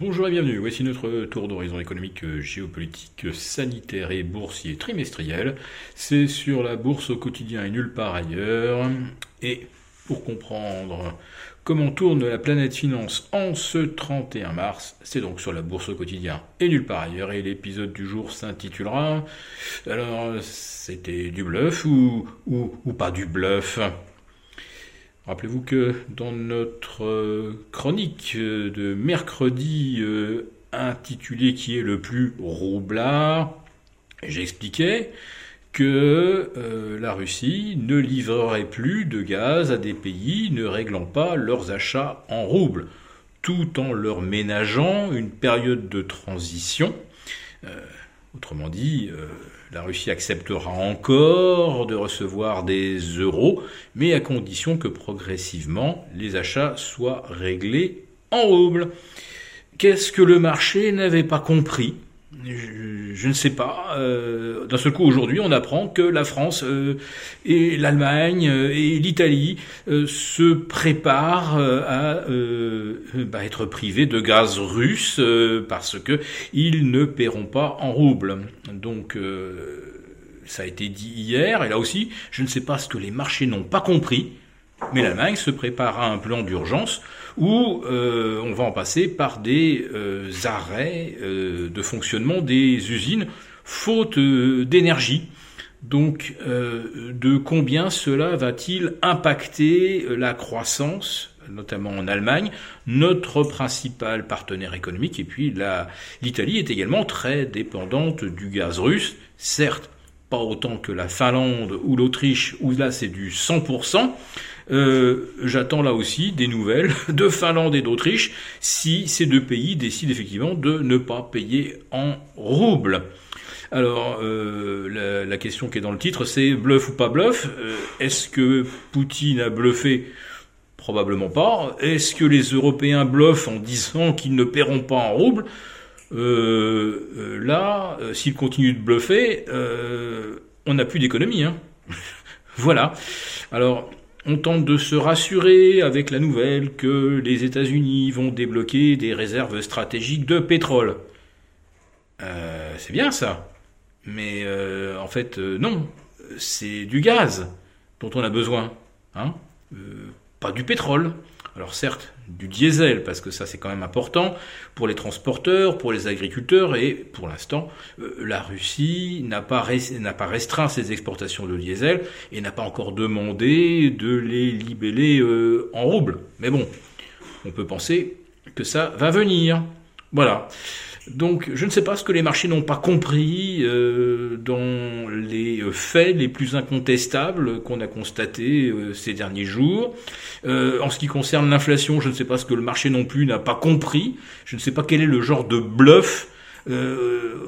Bonjour et bienvenue, voici notre tour d'horizon économique, géopolitique, sanitaire et boursier trimestriel. C'est sur la bourse au quotidien et nulle part ailleurs. Et pour comprendre comment tourne la planète finance en ce 31 mars, c'est donc sur la bourse au quotidien et nulle part ailleurs. Et l'épisode du jour s'intitulera Alors, c'était du bluff ou, ou, ou pas du bluff? Rappelez-vous que dans notre euh, chronique euh, de mercredi euh, intitulée Qui est le plus roublard, j'expliquais que la Russie ne livrerait plus de gaz à des pays ne réglant pas leurs achats en roubles, tout en leur ménageant une période de transition. Autrement dit, la Russie acceptera encore de recevoir des euros, mais à condition que progressivement les achats soient réglés en roubles. Qu'est-ce que le marché n'avait pas compris? Je, ne sais pas. Euh, d'un seul coup, aujourd'hui, on apprend que la France euh, et l'Allemagne euh, et l'Italie se préparent à bah, être privés de gaz russe parce que ils ne paieront pas en roubles. Donc, ça a été dit hier. Et là aussi, je ne sais pas ce que les marchés n'ont pas compris. Mais l'Allemagne se prépare à un plan d'urgence où euh, on va en passer par des euh, arrêts euh, de fonctionnement des usines faute d'énergie. Donc, de combien cela va-t-il impacter la croissance, notamment en Allemagne, notre principal partenaire économique, et puis l'Italie est également très dépendante du gaz russe, certes pas autant que la Finlande ou l'Autriche, où là c'est du 100%, euh, j'attends là aussi des nouvelles de Finlande et d'Autriche si ces deux pays décident effectivement de ne pas payer en roubles. Alors, euh, la, question qui est dans le titre, c'est bluff ou pas bluff? Euh, Est-ce que Poutine a bluffé? Probablement pas. Est-ce que les Européens bluffent en disant qu'ils ne paieront pas en roubles? Là, s'ils continuent de bluffer, on n'a plus d'économie. Hein voilà. Alors, on tente de se rassurer avec la nouvelle que les États-Unis vont débloquer des réserves stratégiques de pétrole. Euh, c'est bien ça. Mais euh, en fait, euh, non. C'est du gaz dont on a besoin. Hein pas du pétrole. Alors certes, du diesel, parce que ça c'est quand même important pour les transporteurs, pour les agriculteurs, et pour l'instant, euh, la Russie n'a pas, restreint ses exportations de diesel et n'a pas encore demandé de les libeller euh, en roubles. Mais bon, on peut penser que ça va venir. Voilà. Donc je ne sais pas ce que les marchés n'ont pas compris euh, dans les euh, faits les plus incontestables qu'on a constatés euh, ces derniers jours. en ce qui concerne l'inflation, je ne sais pas ce que le marché non plus n'a pas compris. Je ne sais pas quel est le genre de bluff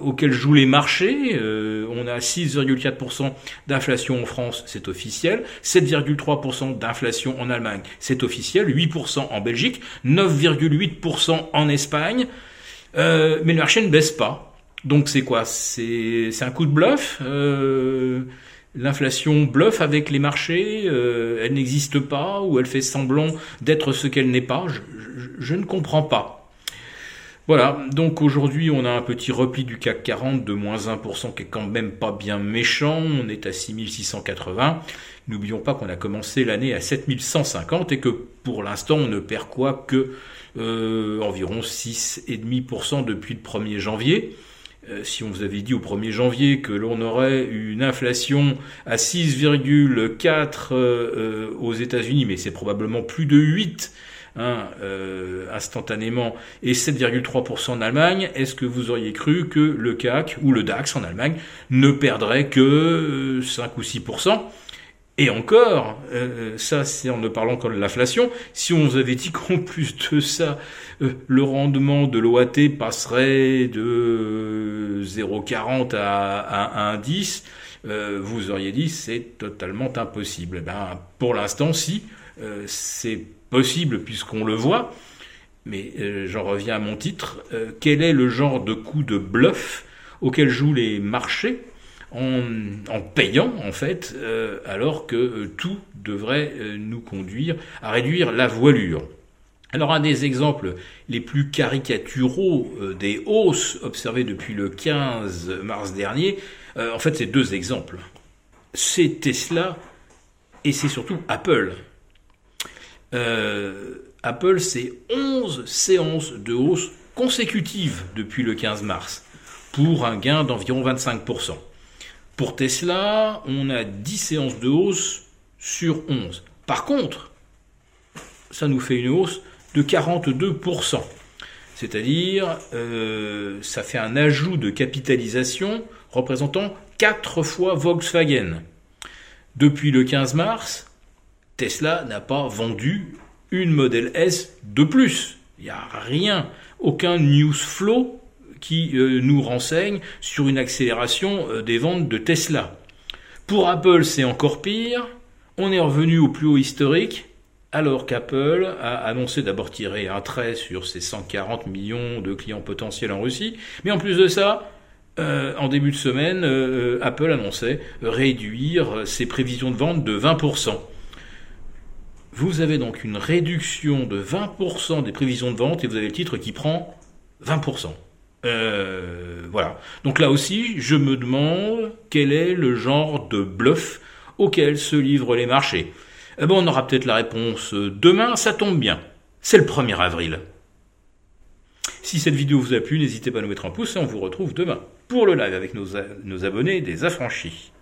auquel jouent les marchés. on a 6,4% d'inflation en France, c'est officiel. 7,3% d'inflation en Allemagne, c'est officiel. 8% en Belgique. 9,8% en Espagne. Euh, mais le marché ne baisse pas. Donc c'est quoi? C'est un coup de bluff euh, L'inflation bluffe avec les marchés, euh, elle n'existe pas ou elle fait semblant d'être ce qu'elle n'est pas. Je, je, ne comprends pas. Voilà, donc aujourd'hui on a un petit repli du CAC 40 de moins 1% qui est quand même pas bien méchant, on est à 6680. N'oublions pas qu'on a commencé l'année à 7150 et que pour l'instant on ne perd quoi que euh, environ 6,5% depuis le 1er janvier. Euh, si on vous avait dit au 1er janvier que l'on aurait une inflation à 6,4 euh, aux États-Unis, mais c'est probablement plus de 8 hein, instantanément, et 7,3% en Allemagne, est-ce que vous auriez cru que le CAC ou le DAX en Allemagne ne perdrait que 5 ou 6% et encore, euh, ça c'est en ne parlant que de l'inflation, si on vous avait dit qu'en plus de ça, euh, le rendement de l'OAT passerait de 0,40 à, 1,10, euh, vous auriez dit c'est totalement impossible. Eh ben, pour l'instant, si, c'est possible puisqu'on le voit, mais j'en reviens à mon titre, quel est le genre de coup de bluff auquel jouent les marchés en, payant en fait, euh, alors que euh, tout devrait euh, nous conduire à réduire la voilure? Alors un des exemples les plus caricaturaux euh, des hausses observées depuis le 15 mars dernier, euh, en fait c'est deux exemples. C'est Tesla et c'est surtout Apple. Euh, Apple, c'est 11 séances de hausse consécutives depuis le 15 mars, pour un gain d'environ 25%. Pour Tesla, on a 10 séances de hausse sur 11. Par contre, ça nous fait une hausse de 42%. C'est-à-dire, euh, ça fait un ajout de capitalisation représentant 4 fois Volkswagen. Depuis le 15 mars, Tesla n'a pas vendu une modèle S de plus. Il n'y a rien, aucun news flow qui euh, nous renseigne sur une accélération euh, des ventes de Tesla. Pour Apple, c'est encore pire. On est revenu au plus haut historique alors qu'Apple a annoncé d'abord tirer un trait sur ses 140 millions de clients potentiels en Russie, mais en plus de ça, euh, en début de semaine, Apple annonçait réduire ses prévisions de vente de 20%. Vous avez donc une réduction de 20% des prévisions de vente et vous avez le titre qui prend 20%. Euh, voilà. Donc là aussi, je me demande quel est le genre de bluff auquel se livrent les marchés. Eh ben, on aura peut-être la réponse demain, ça tombe bien. C'est le 1er avril. Si cette vidéo vous a plu, n'hésitez pas à nous mettre un pouce et on vous retrouve demain pour le live avec nos abonnés des affranchis.